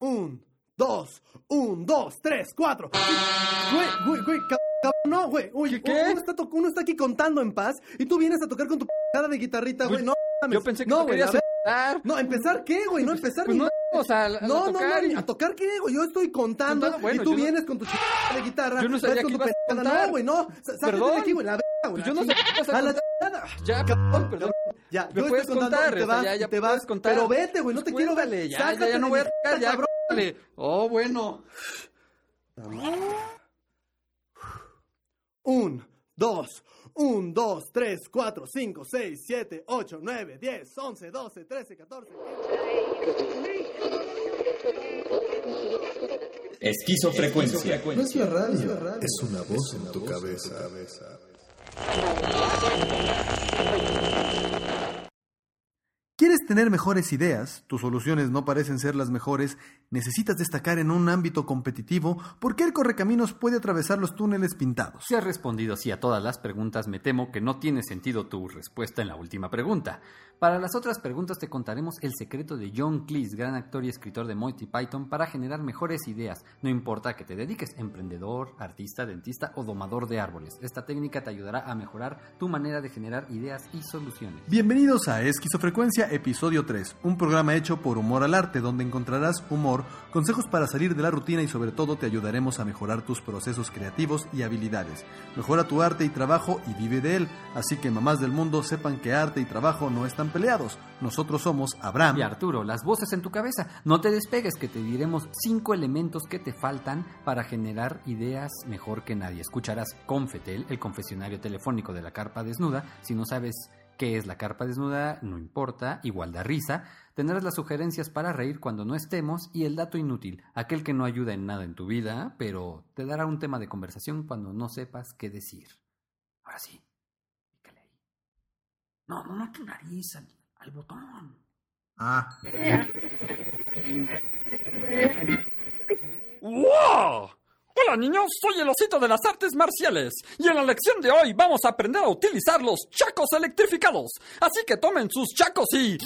Un, dos, un, dos, tres, cuatro. Güey, güey, güey, cab- cab- no, güey. Oye, ¿Qué? Uno, está uno está aquí contando en paz y tú vienes a tocar con tu p*** de guitarrita, güey. No, mames. Yo pensé que no, no güey, querías a empezar. No, ¿empezar qué, güey? No empezar Pues ni no, o sea, a- a No, no, tocar no, y- ¿a tocar qué, güey? Yo estoy contando, Contando, bueno, y tú yo no- vienes con tu ch... de guitarra. Yo no sabía con que ibas a contar. No, güey, no. Sácate de aquí, güey, la verga, güey. Pues yo no sé chingada. qué vas a A la contar. Ya, perdón, perdón. Ya, Me yo puedes estoy contando contar, te vas, ya, ya te vas. contar. Pero vete, güey, no te quiero ver. Cuéntale, ya, ya, no voy a tocar, ya, cabrón. Cuéntale. Oh, bueno. Un, dos, un, dos, tres, cuatro, cinco, seis, siete, ocho, nueve, diez, once, doce, trece, catorce. Esquizofrecuencia. No es la radio, es una voz en tu cabeza. ¿Quieres tener mejores ideas? ¿Tus soluciones no parecen ser las mejores? ¿Necesitas destacar en un ámbito competitivo? ¿Por qué el Correcaminos puede atravesar los túneles pintados? Si has respondido sí a todas las preguntas, me temo que no tiene sentido tu respuesta en la última pregunta. Para las otras preguntas te contaremos el secreto de John Cleese, gran actor y escritor de Monty Python, para generar mejores ideas. No importa a que te dediques, emprendedor, artista, dentista o domador de árboles. Esta técnica te ayudará a mejorar tu manera de generar ideas y soluciones. Bienvenidos a Esquizofrecuencia, episodio 3, un programa hecho por Humor al Arte, donde encontrarás humor, consejos para salir de la rutina y sobre todo te ayudaremos a mejorar tus procesos creativos y habilidades. Mejora tu arte y trabajo y vive de él, así que mamás del mundo sepan que arte y trabajo no están peleados. Nosotros somos Abraham. Y Arturo, las voces en tu cabeza. No te despegues que te diremos cinco elementos que te faltan para generar ideas mejor que nadie. Escucharás Confetel, el confesionario telefónico de la carpa desnuda. Si no sabes qué es la carpa desnuda, no importa, igual da risa. Tendrás las sugerencias para reír cuando no estemos y el dato inútil, aquel que no ayuda en nada en tu vida, pero te dará un tema de conversación cuando no sepas qué decir. Ahora sí, pícale ahí. No, no, no tu nariz, al, al botón. Ah, ¡Wow! Hola niños, soy el osito de las artes marciales y en la lección de hoy vamos a aprender a utilizar los chacos electrificados. Así que tomen sus chacos y...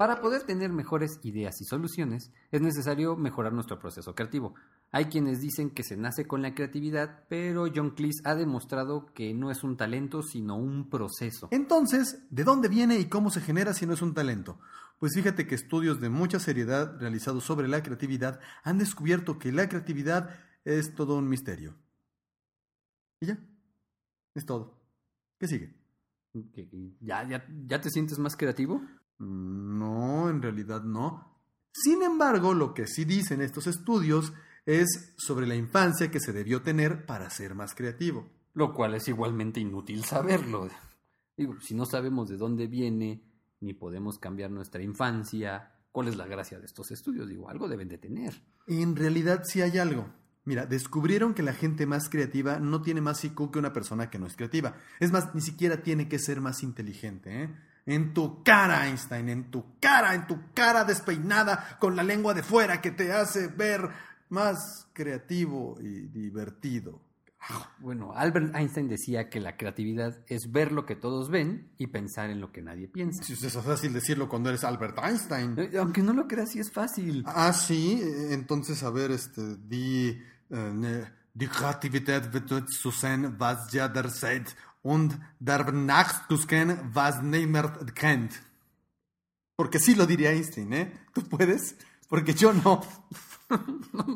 Para poder tener mejores ideas y soluciones, es necesario mejorar nuestro proceso creativo. Hay quienes dicen que se nace con la creatividad, pero John Cleese ha demostrado que no es un talento, sino un proceso. Entonces, ¿de dónde viene y cómo se genera si no es un talento? Pues fíjate que estudios de mucha seriedad realizados sobre la creatividad han descubierto que la creatividad es todo un misterio. Y ya, es todo. ¿Qué sigue? ¿Que- ¿Ya, ya, ya te sientes más creativo? Mm, No, en realidad no. Sin embargo, lo que sí dicen estos estudios es sobre la infancia que se debió tener para ser más creativo. Lo cual es igualmente inútil saberlo. Digo, si no sabemos de dónde viene, ni podemos cambiar nuestra infancia, ¿cuál es la gracia de estos estudios? Digo, algo deben de tener. En realidad sí hay algo. Mira, descubrieron que la gente más creativa no tiene más IQ que una persona que no es creativa. Es más, ni siquiera tiene que ser más inteligente, ¿eh? En tu cara, Einstein, en tu cara, en tu cara despeinada, con la lengua de fuera que te hace ver más creativo y divertido. Bueno, Albert Einstein decía que la creatividad es ver lo que todos ven y pensar en lo que nadie piensa. Si es fácil decirlo cuando eres Albert Einstein. Eh, Aunque no lo creas, sí es fácil. Ah, sí, eh, entonces, a ver, este, die, äh, ne, die Kreativität wird zu sein, was jeder sieht, und danach zu kennen, was niemand kennt. Porque sí lo diría Einstein, ¿eh? ¿Tú puedes? Porque yo no. No,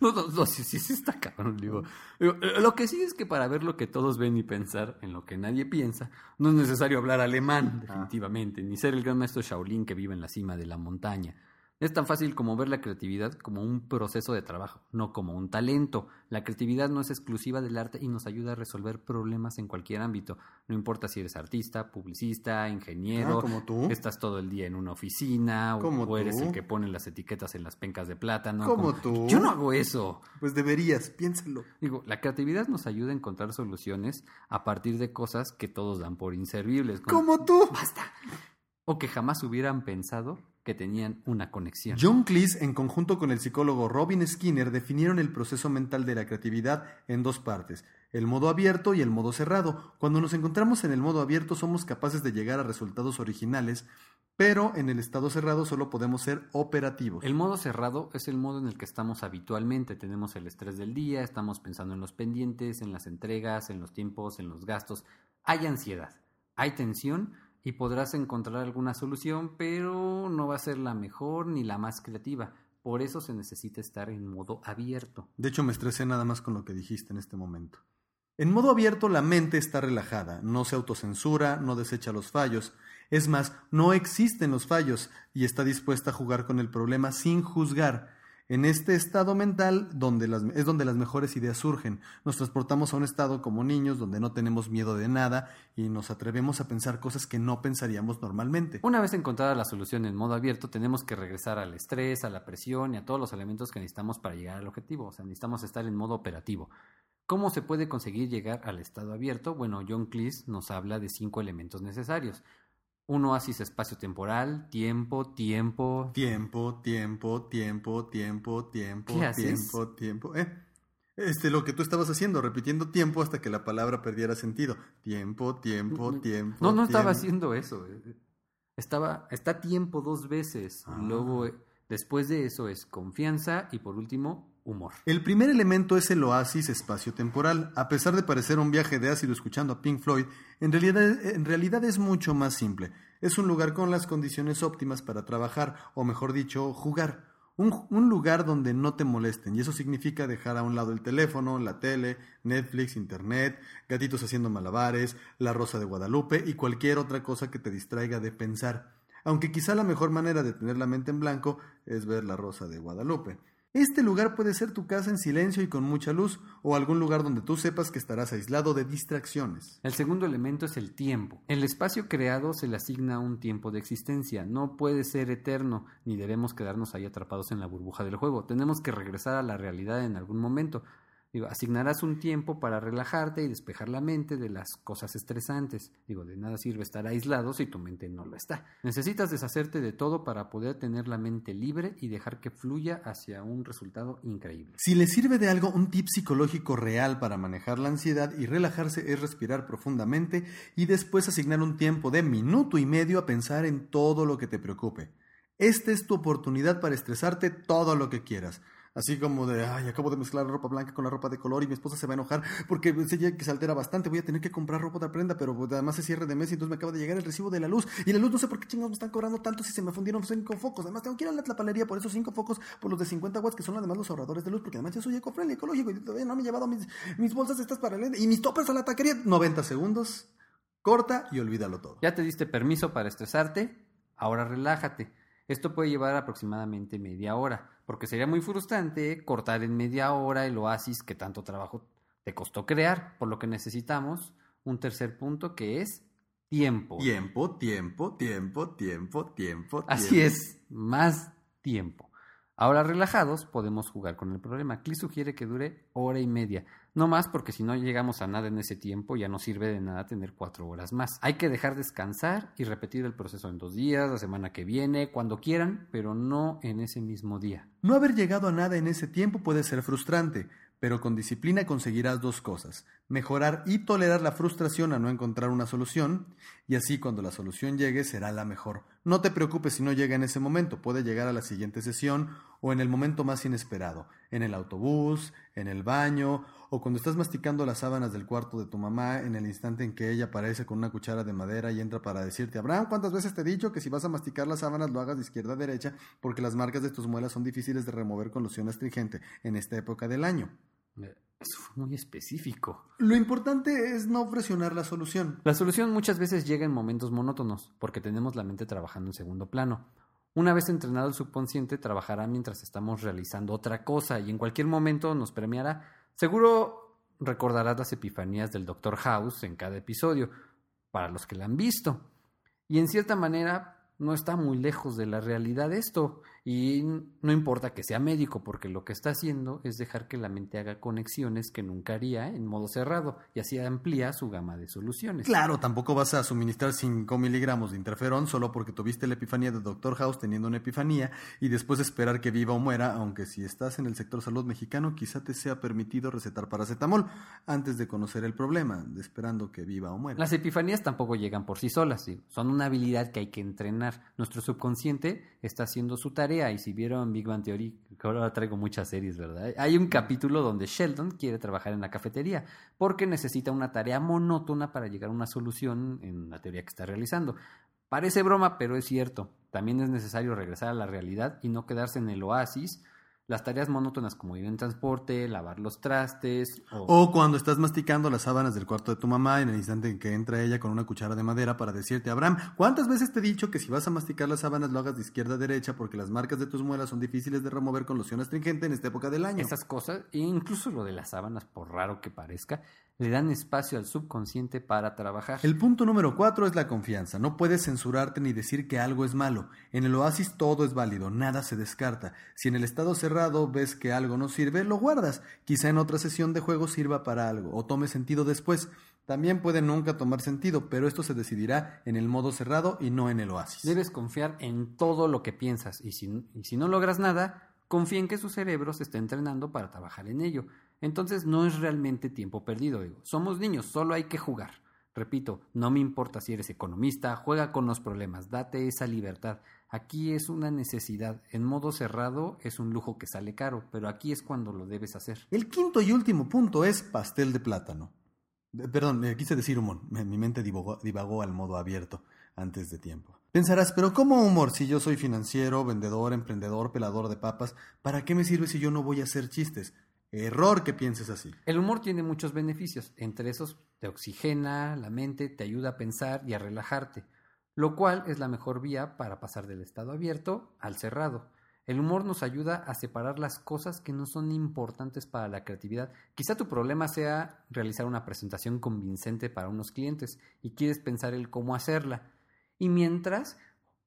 no, no, sí, sí, sí está cabrón, digo. Eh, Lo que sí es que para ver lo que todos ven y pensar en lo que nadie piensa, no es necesario hablar alemán, definitivamente, ni ser el gran maestro Shaolin que vive en la cima de la montaña. Es tan fácil como ver la creatividad como un proceso de trabajo, no como un talento. La creatividad no es exclusiva del arte y nos ayuda a resolver problemas en cualquier ámbito. No importa si eres artista, publicista, ingeniero, Ah, como tú. estás todo el día en una oficina, o, Como o eres tú. el que pone las etiquetas en las pencas de plátano. Como tú. Yo no hago eso. Pues deberías, piénsalo. Digo, la creatividad nos ayuda a encontrar soluciones a partir de cosas que todos dan por inservibles. Como tú. ¡Basta! O que jamás hubieran pensado que tenían una conexión. John Cleese, en conjunto con el psicólogo Robin Skinner, definieron el proceso mental de la creatividad en dos partes, el modo abierto y el modo cerrado. Cuando nos encontramos en el modo abierto somos capaces de llegar a resultados originales, pero en el estado cerrado solo podemos ser operativos. El modo cerrado es el modo en el que estamos habitualmente. Tenemos el estrés del día, estamos pensando en los pendientes, en las entregas, en los tiempos, en los gastos. Hay ansiedad, hay tensión y podrás encontrar alguna solución, pero no va a ser la mejor ni la más creativa. Por eso se necesita estar en modo abierto. De hecho, me estresé nada más con lo que dijiste en este momento. En modo abierto la mente está relajada, no se autocensura, no desecha los fallos. Es más, no existen los fallos y está dispuesta a jugar con el problema sin juzgar. En este estado mental donde es donde las mejores ideas surgen. Nos transportamos a un estado como niños donde no tenemos miedo de nada y nos atrevemos a pensar cosas que no pensaríamos normalmente. Una vez encontrada la solución en modo abierto, tenemos que regresar al estrés, a la presión y a todos los elementos que necesitamos para llegar al objetivo. O sea, necesitamos estar en modo operativo. ¿Cómo se puede conseguir llegar al estado abierto? Bueno, John Cleese nos habla de cinco elementos necesarios un oasis espacio-temporal, tiempo, tiempo. Tiempo, tiempo, tiempo, tiempo, tiempo, ¿Qué haces? tiempo, tiempo. ¿Eh? Este, lo que tú estabas haciendo, repitiendo tiempo hasta que la palabra perdiera sentido. Tiempo, tiempo, tiempo. No, no estaba haciendo eso. eh. Estaba, está tiempo dos veces. Ah. Luego, eh, después de eso es confianza y por último, El primer elemento es el oasis espacio-temporal. A pesar de parecer un viaje de ácido escuchando a Pink Floyd, en realidad, en realidad es mucho más simple. Es un lugar con las condiciones óptimas para trabajar, o mejor dicho, jugar. Un, un lugar donde no te molesten, y eso significa dejar a un lado el teléfono, la tele, Netflix, Internet, gatitos haciendo malabares, la Rosa de Guadalupe y cualquier otra cosa que te distraiga de pensar. Aunque quizá la mejor manera de tener la mente en blanco es ver la Rosa de Guadalupe. Este lugar puede ser tu casa en silencio y con mucha luz, o algún lugar donde tú sepas que estarás aislado de distracciones. El segundo elemento es el tiempo. El espacio creado se le asigna un tiempo de existencia. No puede ser eterno, ni debemos quedarnos ahí atrapados en la burbuja del juego. Tenemos que regresar a la realidad en algún momento. Asignarás un tiempo para relajarte y despejar la mente de las cosas estresantes. Digo, de nada sirve estar aislado si tu mente no lo está. Necesitas deshacerte de todo para poder tener la mente libre y dejar que fluya hacia un resultado increíble. Si le sirve de algo un tip psicológico real para manejar la ansiedad y relajarse es respirar profundamente y después asignar un tiempo de minuto y medio a pensar en todo lo que te preocupe. Esta es tu oportunidad para estresarte todo lo que quieras. Así como de, ay, acabo de mezclar la ropa blanca con la ropa de color y mi esposa se va a enojar porque sé que se altera bastante, voy a tener que comprar ropa de prenda, pero pues, además es cierre de mes y entonces me acaba de llegar el recibo de la luz. Y la luz no sé por qué chingados me están cobrando tanto si se me fundieron cinco focos. Además tengo que ir a la tlapalería por esos cinco focos, por los de 50 watts, que son además los ahorradores de luz, porque además yo soy ecofriendly, ecológico y todavía no me he llevado mis, mis bolsas estas para el... Y mis toppers a la taquería. 90 segundos, corta y olvídalo todo. Ya te diste permiso para estresarte, ahora relájate. Esto puede llevar aproximadamente media hora, porque sería muy frustrante cortar en media hora el oasis que tanto trabajo te costó crear, por lo que necesitamos un tercer punto que es tiempo. Tiempo, tiempo, tiempo, tiempo, tiempo. Así es, más tiempo. Ahora relajados podemos jugar con el problema. Clee sugiere que dure hora y media. No más porque si no llegamos a nada en ese tiempo ya no sirve de nada tener cuatro horas más. Hay que dejar descansar y repetir el proceso en dos días, la semana que viene, cuando quieran, pero no en ese mismo día. No haber llegado a nada en ese tiempo puede ser frustrante, pero con disciplina conseguirás dos cosas, mejorar y tolerar la frustración a no encontrar una solución, y así cuando la solución llegue será la mejor. No te preocupes si no llega en ese momento, puede llegar a la siguiente sesión o en el momento más inesperado, en el autobús, en el baño, o cuando estás masticando las sábanas del cuarto de tu mamá en el instante en que ella aparece con una cuchara de madera y entra para decirte, Abraham, ¿cuántas veces te he dicho que si vas a masticar las sábanas lo hagas de izquierda a derecha porque las marcas de tus muelas son difíciles de remover con loción astringente en esta época del año? Eso fue muy específico. Lo importante es no presionar la solución. La solución muchas veces llega en momentos monótonos, porque tenemos la mente trabajando en segundo plano. Una vez entrenado el subconsciente, trabajará mientras estamos realizando otra cosa y en cualquier momento nos premiará. Seguro recordarás las epifanías del Dr. House en cada episodio, para los que la han visto. Y en cierta manera no está muy lejos de la realidad esto. Y no importa que sea médico, porque lo que está haciendo es dejar que la mente haga conexiones que nunca haría en modo cerrado, y así amplía su gama de soluciones. Claro, tampoco vas a suministrar 5 miligramos de interferón solo porque tuviste la epifanía de Dr. House teniendo una epifanía y después esperar que viva o muera, aunque si estás en el sector salud mexicano quizá te sea permitido recetar paracetamol antes de conocer el problema, esperando que viva o muera. Las epifanías tampoco llegan por sí solas, son una habilidad que hay que entrenar. Nuestro subconsciente está haciendo su tarea y si vieron Big Bang Theory, ahora traigo muchas series, ¿verdad? Hay un capítulo donde Sheldon quiere trabajar en la cafetería porque necesita una tarea monótona para llegar a una solución en la teoría que está realizando. Parece broma, pero es cierto. También es necesario regresar a la realidad y no quedarse en el oasis las tareas monótonas como ir en transporte, lavar los trastes. O... cuando estás masticando las sábanas del cuarto de tu mamá en el instante en que entra ella con una cuchara de madera para decirte, Abraham, ¿cuántas veces te he dicho que si vas a masticar las sábanas lo hagas de izquierda a derecha porque las marcas de tus muelas son difíciles de remover con loción astringente en esta época del año? Esas cosas, e incluso lo de las sábanas, por raro que parezca, le dan espacio al subconsciente para trabajar. El punto número cuatro es la confianza. No puedes censurarte ni decir que algo es malo. En el oasis todo es válido, nada se descarta. Si en el estado ves que algo no sirve, lo guardas. Quizá en otra sesión de juego sirva para algo o tome sentido después. También puede nunca tomar sentido, pero esto se decidirá en el modo cerrado y no en el oasis. Debes confiar en todo lo que piensas y si, y si no logras nada, confía en que su cerebro se está entrenando para trabajar en ello. Entonces no es realmente tiempo perdido. Somos niños, solo hay que jugar. Repito, no me importa si eres economista, juega con los problemas, date esa libertad. Aquí es una necesidad. En modo cerrado es un lujo que sale caro, pero aquí es cuando lo debes hacer. El quinto y último punto es pastel de plátano. Eh, perdón, me quise decir humor. Mi mente divagó, divagó al modo abierto antes de tiempo. Pensarás, pero ¿cómo humor si yo soy financiero, vendedor, emprendedor, pelador de papas? ¿Para qué me sirve si yo no voy a hacer chistes? Error que pienses así. El humor tiene muchos beneficios. Entre esos, te oxigena la mente, te ayuda a pensar y a relajarte, lo cual es la mejor vía para pasar del estado abierto al cerrado. El humor nos ayuda a separar las cosas que no son importantes para la creatividad. Quizá tu problema sea realizar una presentación convincente para unos clientes y quieres pensar el cómo hacerla. Y mientras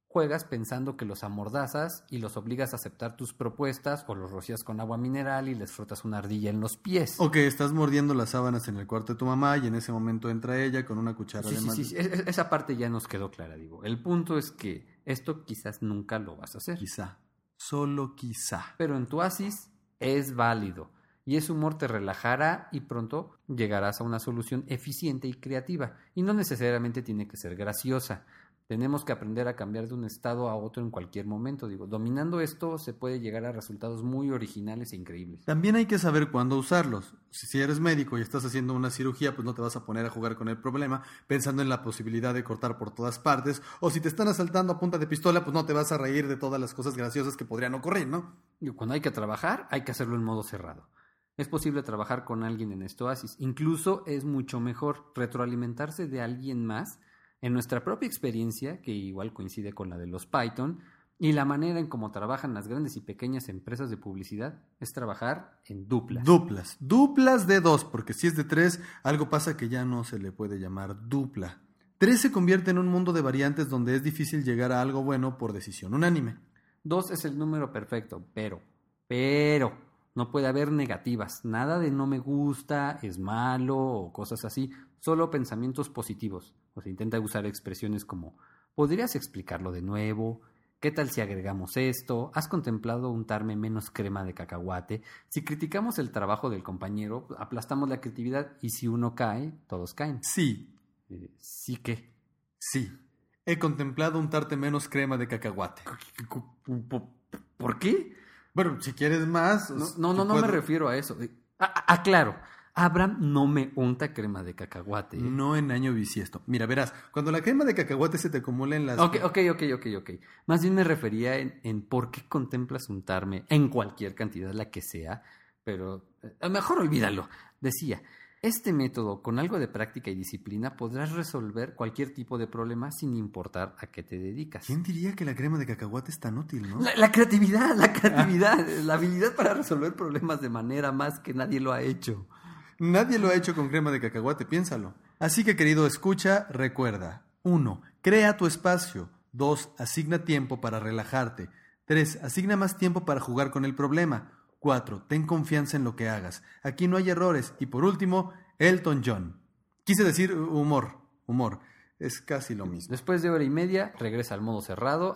juegas pensando que los amordazas y los obligas a aceptar tus propuestas o los rocías con agua mineral y les frotas una ardilla en los pies. O que estás mordiendo las sábanas en el cuarto de tu mamá y en ese momento entra ella con una cuchara de sí, sí, esa parte ya nos quedó clara, digo. El punto es que esto quizás nunca lo vas a hacer. Quizá, solo quizá. Pero en tu oasis es válido y ese humor te relajará y pronto llegarás a una solución eficiente y creativa. Y no necesariamente tiene que ser graciosa. Tenemos que aprender a cambiar de un estado a otro en cualquier momento. Digo, dominando esto se puede llegar a resultados muy originales e increíbles. También hay que saber cuándo usarlos. Si eres médico y estás haciendo una cirugía, pues no te vas a poner a jugar con el problema pensando en la posibilidad de cortar por todas partes. O si te están asaltando a punta de pistola, pues no te vas a reír de todas las cosas graciosas que podrían ocurrir, ¿no? cuando hay que trabajar, hay que hacerlo en modo cerrado. Es posible trabajar con alguien en este oasis. Incluso es mucho mejor retroalimentarse de alguien más en nuestra propia experiencia, que igual coincide con la de los Python, y la manera en cómo trabajan las grandes y pequeñas empresas de publicidad es trabajar en duplas. Duplas. Duplas de dos, porque si es de tres, algo pasa que ya no se le puede llamar dupla. Tres se convierte en un mundo de variantes donde es difícil llegar a algo bueno por decisión unánime. Dos es el número perfecto, pero, pero, no puede haber negativas, nada de no me gusta, es malo o cosas así, solo pensamientos positivos. O sea, intenta usar expresiones como ¿podrías explicarlo de nuevo? ¿Qué tal si agregamos esto? ¿Has contemplado untarme menos crema de cacahuate? Si criticamos el trabajo del compañero, aplastamos la creatividad y si uno cae, todos caen. Sí. Eh, ¿Sí qué? Sí. He contemplado untarte menos crema de cacahuate. ¿Por qué? Bueno, si quieres más. No, no, no, me refiero a eso. Aclaro. Abraham no me unta crema de cacahuate. ¿eh? No en año bisiesto. Mira, verás, cuando la crema de cacahuate se te acumula en las... Ok, ok, ok, ok, ok. Más bien me refería en, en por qué contemplas untarme en cualquier cantidad, la que sea, pero eh, mejor olvídalo. Decía, este método, con algo de práctica y disciplina, podrás resolver cualquier tipo de problema sin importar a qué te dedicas. ¿Quién diría que la crema de cacahuate es tan útil, no? La, creatividad, la creatividad, la habilidad para resolver problemas de manera más que nadie lo ha hecho. Nadie lo ha hecho con crema de cacahuate, piénsalo. Así que, querido escucha, recuerda. 1. Crea tu espacio. 2. Asigna tiempo para relajarte. 3. Asigna más tiempo para jugar con el problema. 4. Ten confianza en lo que hagas. Aquí no hay errores. Y por último, Elton John. Quise decir humor, humor. Es casi lo mismo. Después de hora y media, regresa al modo cerrado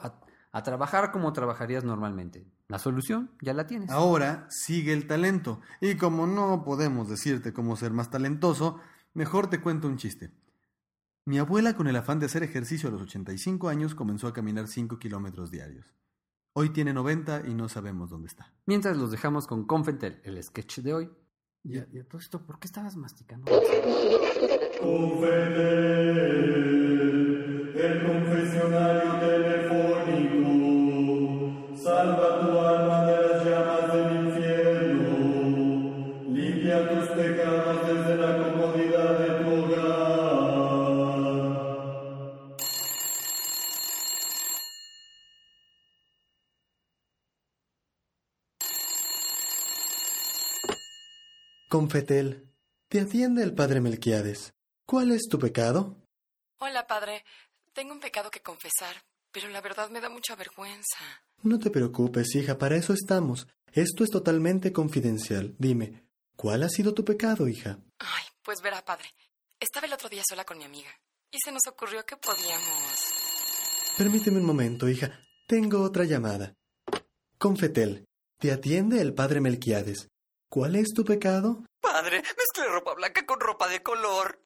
a, trabajar como trabajarías normalmente. La solución ya la tienes. Ahora sigue el talento. Y como no podemos decirte cómo ser más talentoso, mejor te cuento un chiste. Mi abuela, con el afán de hacer ejercicio a los 85 años, comenzó a caminar 5 kilómetros diarios. Hoy tiene 90 y no sabemos dónde está. Mientras los dejamos con Confentel, el sketch de hoy. Y a, y a todo esto, ¿por qué estabas masticando? El confesionario telefónico. Confetel, te atiende el padre Melquiades. ¿Cuál es tu pecado? Hola, padre. Tengo un pecado que confesar, pero la verdad me da mucha vergüenza. No te preocupes, hija, para eso estamos. Esto es totalmente confidencial. Dime, ¿cuál ha sido tu pecado, hija? Ay, pues verá, padre. Estaba el otro día sola con mi amiga y se nos ocurrió que podíamos. Permíteme un momento, hija. Tengo otra llamada. Confetel, te atiende el padre Melquiades. ¿Cuál es tu pecado? Padre, mezclé ropa blanca con ropa de color.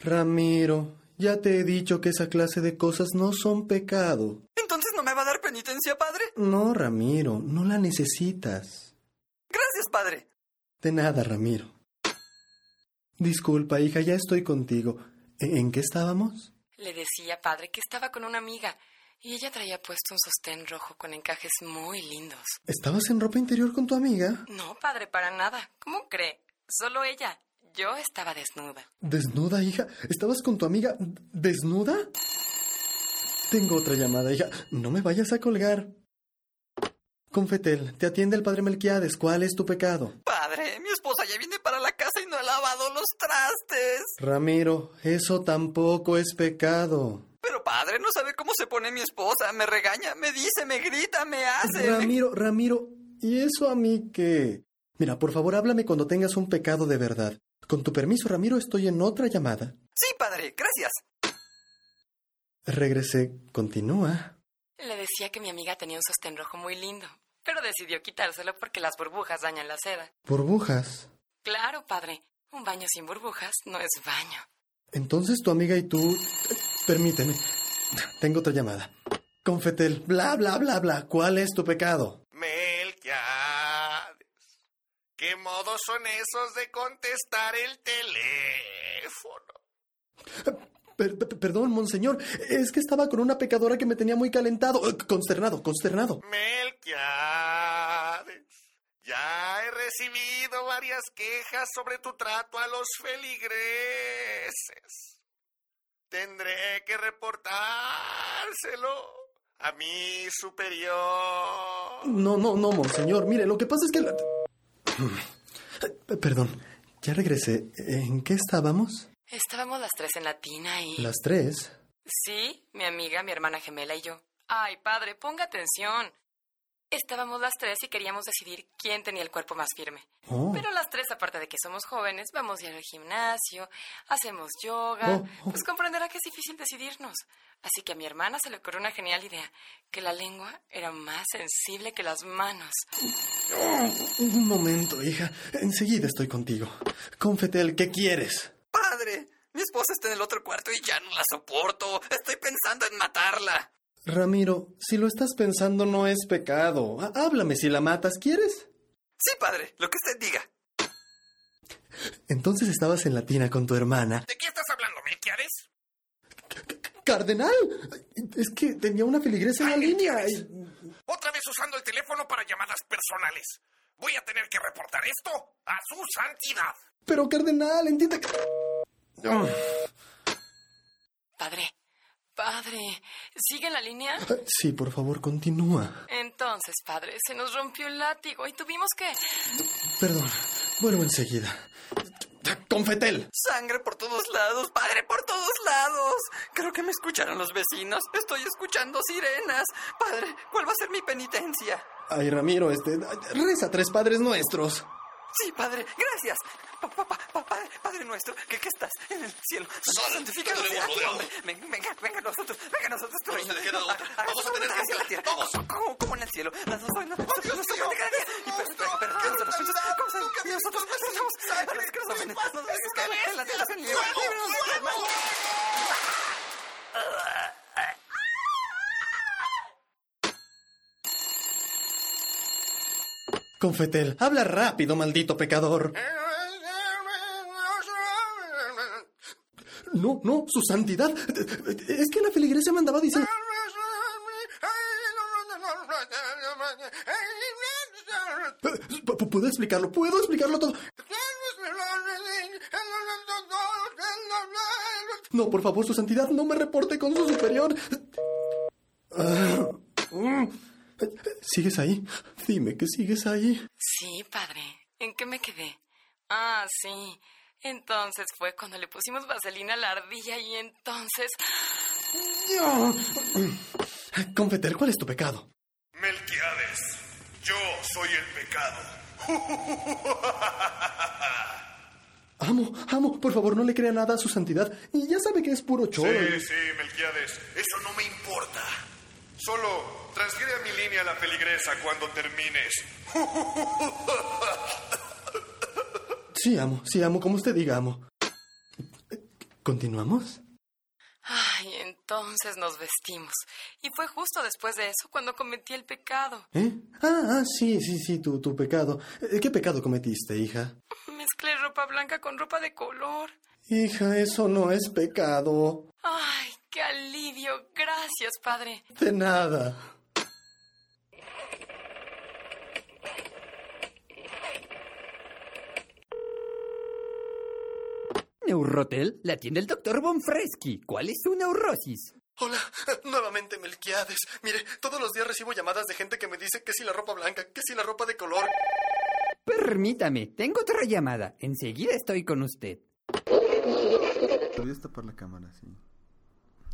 Ramiro, ya te he dicho que esa clase de cosas no son pecado. ¿Entonces no me va a dar penitencia, padre? No, Ramiro, no la necesitas. Gracias, padre. De nada, Ramiro. Disculpa, hija, ya estoy contigo. ¿En en qué estábamos? Le decía, padre, que estaba con una amiga y ella traía puesto un sostén rojo con encajes muy lindos. ¿Estabas en ropa interior con tu amiga? No, padre, para nada. ¿Cómo cree? Solo ella. Yo estaba desnuda. ¿Desnuda, hija? ¿Estabas con tu amiga desnuda? Tengo otra llamada, hija. No me vayas a colgar. Confetel, te atiende el padre Melquiades. ¿Cuál es tu pecado? Padre, mi esposa ya viene para la casa y no ha lavado los trastes. Ramiro, eso tampoco es pecado. Pero padre, no sabe cómo se pone mi esposa. Me regaña, me dice, me grita, me hace. me- Ramiro, Ramiro, ¿y eso a mí qué? Mira, por favor, háblame cuando tengas un pecado de verdad. Con tu permiso, Ramiro, estoy en otra llamada. Sí, padre, gracias. Regresé. Continúa. Le decía que mi amiga tenía un sostén rojo muy lindo, pero decidió quitárselo porque las burbujas dañan la seda. Burbujas. Claro, padre. Un baño sin burbujas no es baño. Entonces tu amiga y tú... Permíteme. Tengo otra llamada. Confetel, bla, bla, bla, bla. ¿Cuál es tu pecado? Melquiades. ¿Qué modos son esos de contestar el teléfono? Per- per- perdón, monseñor. Es que estaba con una pecadora que me tenía muy calentado. Eh, Consternado, consternado. Melquiades. Ya he recibido varias quejas sobre tu trato a los feligreses. Tendré que reportárselo a mi superior. No, no, no, monseñor. Mire, lo que pasa es que... la- Perdón, ya regresé. ¿En qué estábamos? Estábamos las tres en la tina y... Las tres. Sí, mi amiga, mi hermana gemela y yo. Ay, padre, ponga atención. Estábamos las tres y queríamos decidir quién tenía el cuerpo más firme. Oh. Pero las tres, aparte de que somos jóvenes, vamos ya al gimnasio, hacemos yoga. Oh, oh. Pues comprenderá que es difícil decidirnos. Así que a mi hermana se le ocurrió una genial idea, que la lengua era más sensible que las manos. Un momento, hija. Enseguida estoy contigo. Confetel, ¿qué quieres? Padre, mi esposa está en el otro cuarto y ya no la soporto. Estoy pensando en matarla. Ramiro, si lo estás pensando no es pecado. Há- Háblame si la matas, ¿quieres? Sí, padre, lo que usted diga. Entonces estabas en la tina con tu hermana. ¿De qué estás hablando, Melquiades? ¡Cardenal! Es que tenía una feligresa en la línea. Otra vez usando el teléfono para llamadas personales. Voy a tener que reportar esto a su santidad. Pero, Cardenal, entiende que... Padre, padre, ¿sigue en la línea? Sí, por favor, continúa. Entonces, padre, se nos rompió el látigo y tuvimos que... Perdón, vuelvo enseguida. Confetel. Sangre por todos lados, padre, por todos lados. Creo que me escucharon los vecinos. Estoy escuchando sirenas. Padre, ¿cuál va a ser mi penitencia? Ay, Ramiro, este. Reza tres padres nuestros. Sí, padre, gracias. Pa- pa- pa- pa- padre, padre nuestro, que, que estás en el cielo. Santificado sea tu nombre. Venga, venga, venga nosotros, venga nosotros tu reino. Vamos a tener que la tierra. Como, como en el cielo. Las dos vainas, toca cada día. Y que nosotros, ¿cómo saben? Y nosotros pensamos a los que nos ofenden. Nos dejes caer en la tierra, Señor. Líbranos del mal. Confetel, habla rápido, maldito pecador. No, no, su santidad. Es que la feligresía me andaba diciendo. ¿Puedo explicarlo? ¿Puedo explicarlo todo? No, por favor, su santidad, no me reporte con su superior. ¿Sigues ahí? Dime que sigues ahí. Sí, padre. ¿En qué me quedé? Ah, sí. Entonces fue cuando le pusimos vaselina a la ardilla y entonces... Confetel, ¿cuál es tu pecado? Melquiades, yo soy el pecado. Amo, amo, por favor, no le crea nada a su santidad. Y ya sabe que es puro choro. Sí, sí, Melquiades, eso no me importa. Solo transfiere a mi línea la peligresa cuando termines. Sí, amo, sí, amo, como usted diga, amo. ¿Continuamos? Ay, entonces nos vestimos. Y fue justo después de eso cuando cometí el pecado. ¿Eh? Ah, ah, sí, sí, sí, tu, tu pecado. Eh, ¿Qué pecado cometiste, hija? Mezclé ropa blanca con ropa de color. Hija, eso no es pecado. Ay, qué alivio. Gracias, padre. De nada. Neurotel, la tiene el doctor Bonfreschi. ¿Cuál es su neurosis? Hola, nuevamente Melquiades. Mire, todos los días recibo llamadas de gente que me dice que si la ropa blanca, que si la ropa de color. Permítame, tengo otra llamada. Enseguida estoy con usted. Debías tapar la cámara, sí.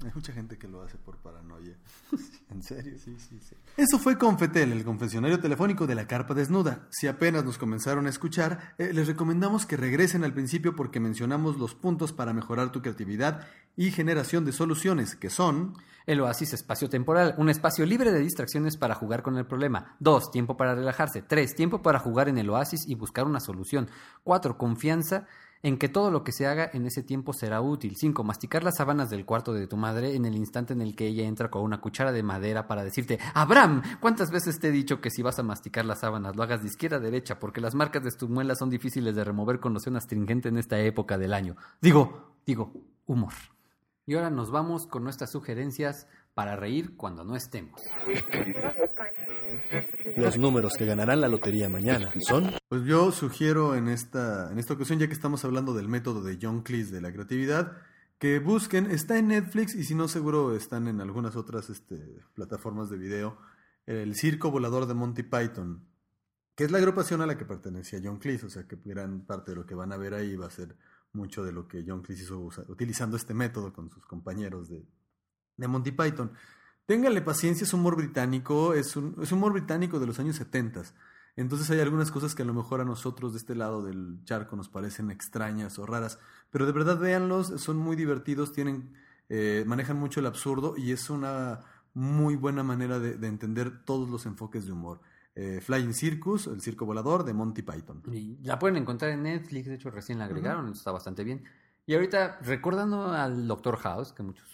Hay mucha gente que lo hace por paranoia. ¿En serio? Sí, sí, sí. Eso fue Confetel, el confesionario telefónico de la carpa desnuda. Si apenas nos comenzaron a escuchar, eh, les recomendamos que regresen al principio porque mencionamos los puntos para mejorar tu creatividad y generación de soluciones, que son... El oasis espacio-temporal, un espacio libre de distracciones para jugar con el problema. 2. Tiempo para relajarse. 3. Tiempo para jugar en el oasis y buscar una solución. 4. Confianza en que todo lo que se haga en ese tiempo será útil. 5. Masticar las sábanas del cuarto de tu madre en el instante en el que ella entra con una cuchara de madera para decirte, Abraham, ¿cuántas veces te he dicho que si vas a masticar las sábanas lo hagas de izquierda a derecha porque las marcas de tus muelas son difíciles de remover con loción astringente en esta época del año? Digo, digo, humor. Y ahora nos vamos con nuestras sugerencias para reír cuando no estemos. Los números que ganarán la lotería mañana son... Pues yo sugiero en esta, en esta ocasión, ya que estamos hablando del método de John Cleese de la creatividad, que busquen, está en Netflix y si no seguro están en algunas otras este, plataformas de video, el Circo Volador de Monty Python, que es la agrupación a la que pertenecía John Cleese, o sea que gran parte de lo que van a ver ahí va a ser mucho de lo que John Cleese hizo utilizando este método con sus compañeros de, de Monty Python. Ténganle paciencia, es humor británico, es un, es humor británico de los años 70. Entonces hay algunas cosas que a lo mejor a nosotros de este lado del charco nos parecen extrañas o raras, pero de verdad véanlos, son muy divertidos, tienen, eh, manejan mucho el absurdo y es una muy buena manera de, de entender todos los enfoques de humor. Eh, Flying Circus, el circo volador de Monty Python. Y la pueden encontrar en Netflix, de hecho recién la agregaron, está bastante bien. Y ahorita, recordando al Doctor House, que muchos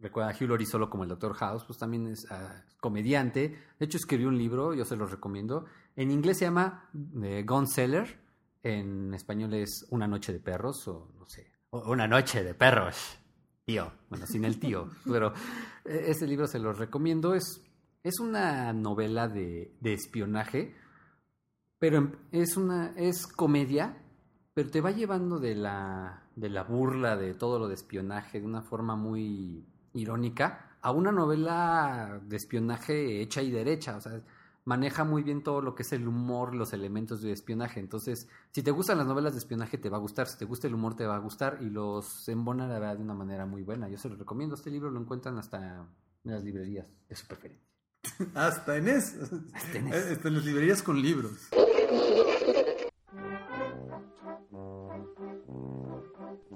recuerdan a Hugh Laurie solo como el Doctor House, pues también es ah, comediante. De hecho, escribió un libro, yo se los recomiendo. En inglés se llama eh, Gone Seller, en español es Una noche de perros, o no sé, o Una noche de perros. Tío, bueno, sin el tío, pero eh, ese libro se los recomiendo. Es, es una novela de, de espionaje, pero em- es una es comedia, pero te va llevando de la de la burla de todo lo de espionaje de una forma muy irónica a una novela de espionaje hecha y derecha, o sea, maneja muy bien todo lo que es el humor, los elementos de espionaje. Entonces, si te gustan las novelas de espionaje, te va a gustar. Si te gusta el humor, te va a gustar. Y los embona, la verdad, de una manera muy buena. Yo se los recomiendo. Este libro lo encuentran hasta en las librerías de su preferencia. Hasta en eso. Hasta en Eh, Hasta en las librerías con libros.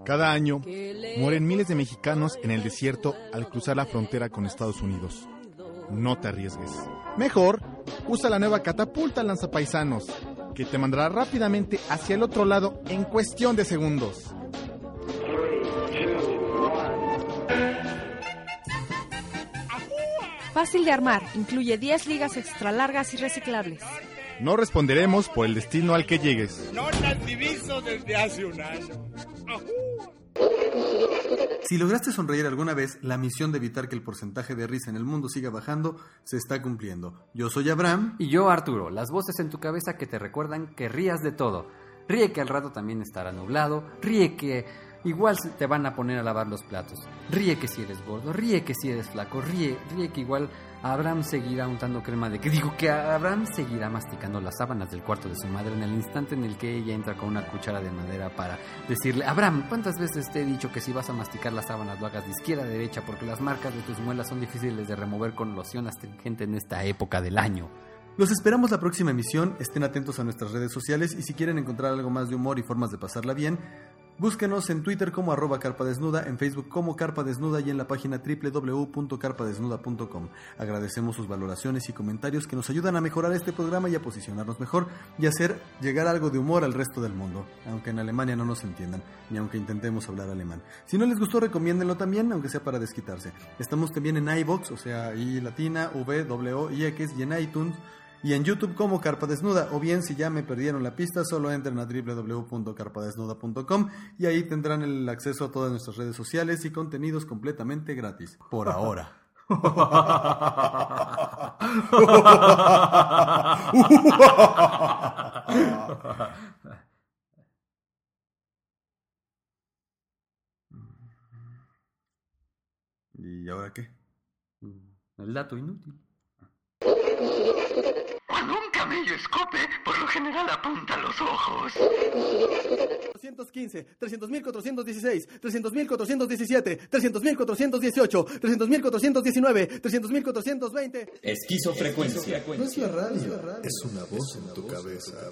Cada año mueren miles de mexicanos en el desierto al cruzar la frontera con Estados Unidos. No te arriesgues. Mejor, usa la nueva catapulta lanzapaisanos, que te mandará rápidamente hacia el otro lado en cuestión de segundos. Fácil de armar, incluye 10 ligas extra largas y reciclables. No responderemos por el destino al que llegues. No las diviso desde hace un año. Si lograste sonreír alguna vez, la misión de evitar que el porcentaje de risa en el mundo siga bajando se está cumpliendo. Yo soy Abraham. Y yo, Arturo, las voces en tu cabeza que te recuerdan que rías de todo. Ríe que al rato también estará nublado. Ríe que igual te van a poner a lavar los platos. Ríe que si eres gordo. Ríe que si eres flaco. Ríe, ríe que igual Abraham seguirá untando crema de que digo que Abraham seguirá masticando las sábanas del cuarto de su madre en el instante en el que ella entra con una cuchara de madera para decirle, Abraham, ¿cuántas veces te he dicho que si vas a masticar las sábanas lo hagas de izquierda a derecha porque las marcas de tus muelas son difíciles de remover con loción astringente en esta época del año? Los esperamos la próxima emisión, estén atentos a nuestras redes sociales y si quieren encontrar algo más de humor y formas de pasarla bien, búsquenos en Twitter como arroba carpadesnuda, en Facebook como Carpa Desnuda y en la página www.carpadesnuda.com. Agradecemos sus valoraciones y comentarios que nos ayudan a mejorar este programa y a posicionarnos mejor y hacer llegar algo de humor al resto del mundo, aunque en Alemania no nos entiendan, ni aunque intentemos hablar alemán. Si no les gustó, recomiéndenlo también, aunque sea para desquitarse. Estamos también en iVoox, o sea, I latina, V, W, I, y en iTunes y en YouTube como Carpa Desnuda, o bien si ya me perdieron la pista, solo entren a www.carpadesnuda.com y ahí tendrán el acceso a todas nuestras redes sociales y contenidos completamente gratis, por ahora. ¿Y ahora qué? El dato inútil. Cuando un camello escupe, por lo general apunta los ojos. 315, 300.416, 300.417, 300.418, 300.419, 300.420. Esquizofrecuencia. No es la radio, es una voz en tu cabeza.